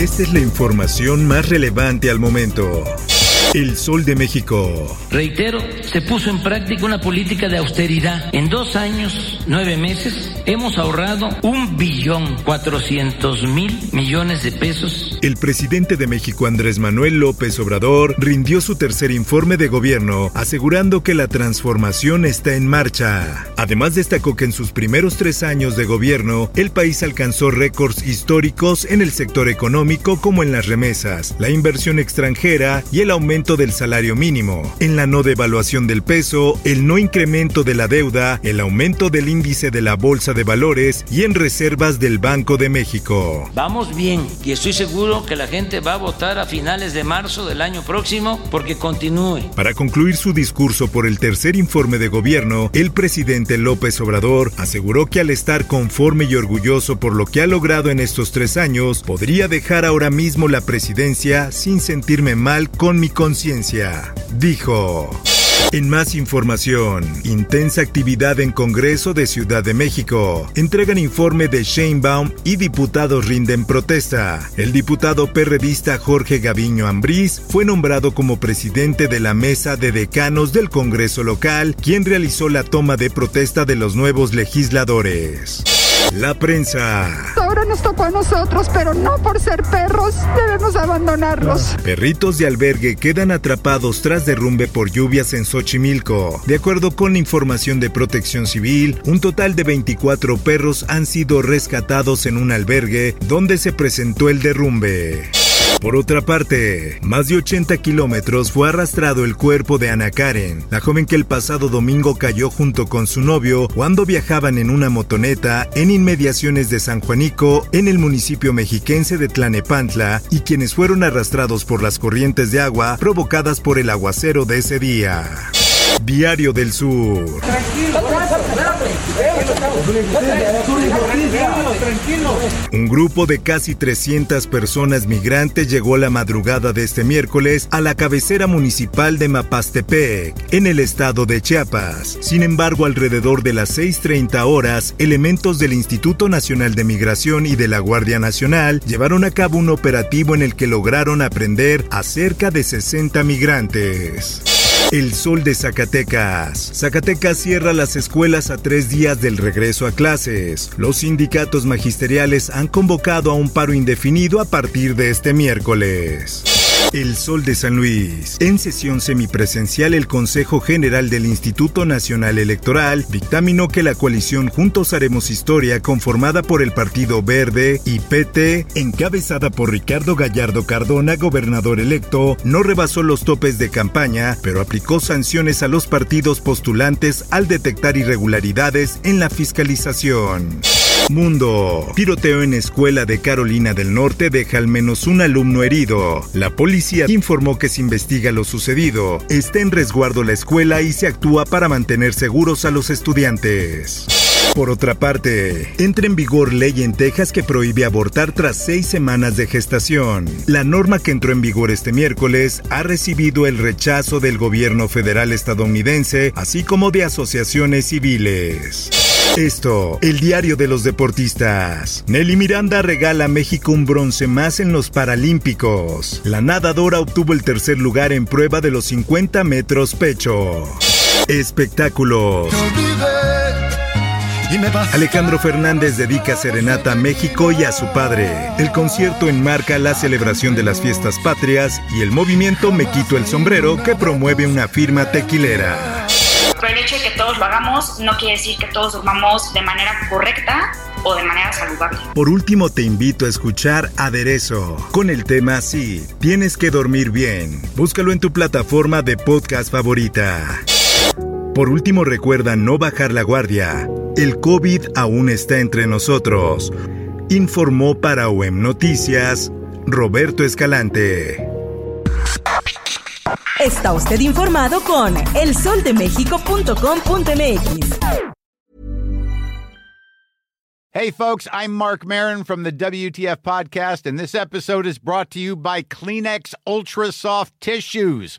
Esta es la información más relevante al momento. El Sol de México. Reitero, se puso en práctica una política de austeridad. En dos años, nueve meses, hemos ahorrado un billón cuatrocientos mil millones de pesos. El presidente de México, Andrés Manuel López Obrador, rindió su tercer informe de gobierno, asegurando que la transformación está en marcha. Además, destacó que en sus primeros tres años de gobierno, el país alcanzó récords históricos en el sector económico como en las remesas, la inversión extranjera y el aumento del salario mínimo, en la no devaluación del peso, el no incremento de la deuda, el aumento del índice de la Bolsa de Valores y en reservas del Banco de México. Vamos bien y estoy seguro que la gente va a votar a finales de marzo del año próximo porque continúe. Para concluir su discurso por el tercer informe de gobierno, el presidente López Obrador aseguró que al estar conforme y orgulloso por lo que ha logrado en estos tres años, podría dejar ahora mismo la presidencia sin sentirme mal con mi conciencia, dijo. En más información, intensa actividad en Congreso de Ciudad de México. Entregan informe de Sheinbaum y diputados rinden protesta. El diputado perredista Jorge Gaviño Ambrís fue nombrado como presidente de la mesa de decanos del Congreso local, quien realizó la toma de protesta de los nuevos legisladores. La prensa. Ahora nos tocó a nosotros, pero no por ser perros debemos abandonarlos. Perritos de albergue quedan atrapados tras derrumbe por lluvias en Xochimilco. De acuerdo con información de Protección Civil, un total de 24 perros han sido rescatados en un albergue donde se presentó el derrumbe. Por otra parte, más de 80 kilómetros fue arrastrado el cuerpo de Ana Karen, la joven que el pasado domingo cayó junto con su novio cuando viajaban en una motoneta en inmediaciones de San Juanico, en el municipio mexiquense de Tlanepantla, y quienes fueron arrastrados por las corrientes de agua provocadas por el aguacero de ese día. Diario del Sur. Un grupo de casi 300 personas migrantes llegó la madrugada de este miércoles a la cabecera municipal de Mapastepec, en el estado de Chiapas. Sin embargo, alrededor de las 6.30 horas, elementos del Instituto Nacional de Migración y de la Guardia Nacional llevaron a cabo un operativo en el que lograron aprender a cerca de 60 migrantes. El sol de Zacatecas. Zacatecas cierra las escuelas a tres días del regreso a clases. Los sindicatos magisteriales han convocado a un paro indefinido a partir de este miércoles. El Sol de San Luis. En sesión semipresencial, el Consejo General del Instituto Nacional Electoral dictaminó que la coalición Juntos Haremos Historia, conformada por el Partido Verde y PT, encabezada por Ricardo Gallardo Cardona, gobernador electo, no rebasó los topes de campaña, pero aplicó sanciones a los partidos postulantes al detectar irregularidades en la fiscalización. Mundo. Tiroteo en escuela de Carolina del Norte deja al menos un alumno herido. La policía informó que se investiga lo sucedido. Está en resguardo la escuela y se actúa para mantener seguros a los estudiantes. Por otra parte, entra en vigor ley en Texas que prohíbe abortar tras seis semanas de gestación. La norma que entró en vigor este miércoles ha recibido el rechazo del gobierno federal estadounidense, así como de asociaciones civiles. Esto, el diario de los deportistas. Nelly Miranda regala a México un bronce más en los Paralímpicos. La nadadora obtuvo el tercer lugar en prueba de los 50 metros pecho. Espectáculos. Alejandro Fernández dedica serenata a México y a su padre. El concierto enmarca la celebración de las fiestas patrias y el movimiento Me Quito el Sombrero que promueve una firma tequilera. Pero el hecho de que todos lo hagamos no quiere decir que todos durmamos de manera correcta o de manera saludable. Por último, te invito a escuchar Aderezo con el tema así, tienes que dormir bien. Búscalo en tu plataforma de podcast favorita. Por último, recuerda no bajar la guardia. El COVID aún está entre nosotros. informó para OEM Noticias Roberto Escalante. Está usted informado con elsoldemexico.com.mx. Hey, folks, I'm Mark Marin from the WTF Podcast, and this episode is brought to you by Kleenex Ultra Soft Tissues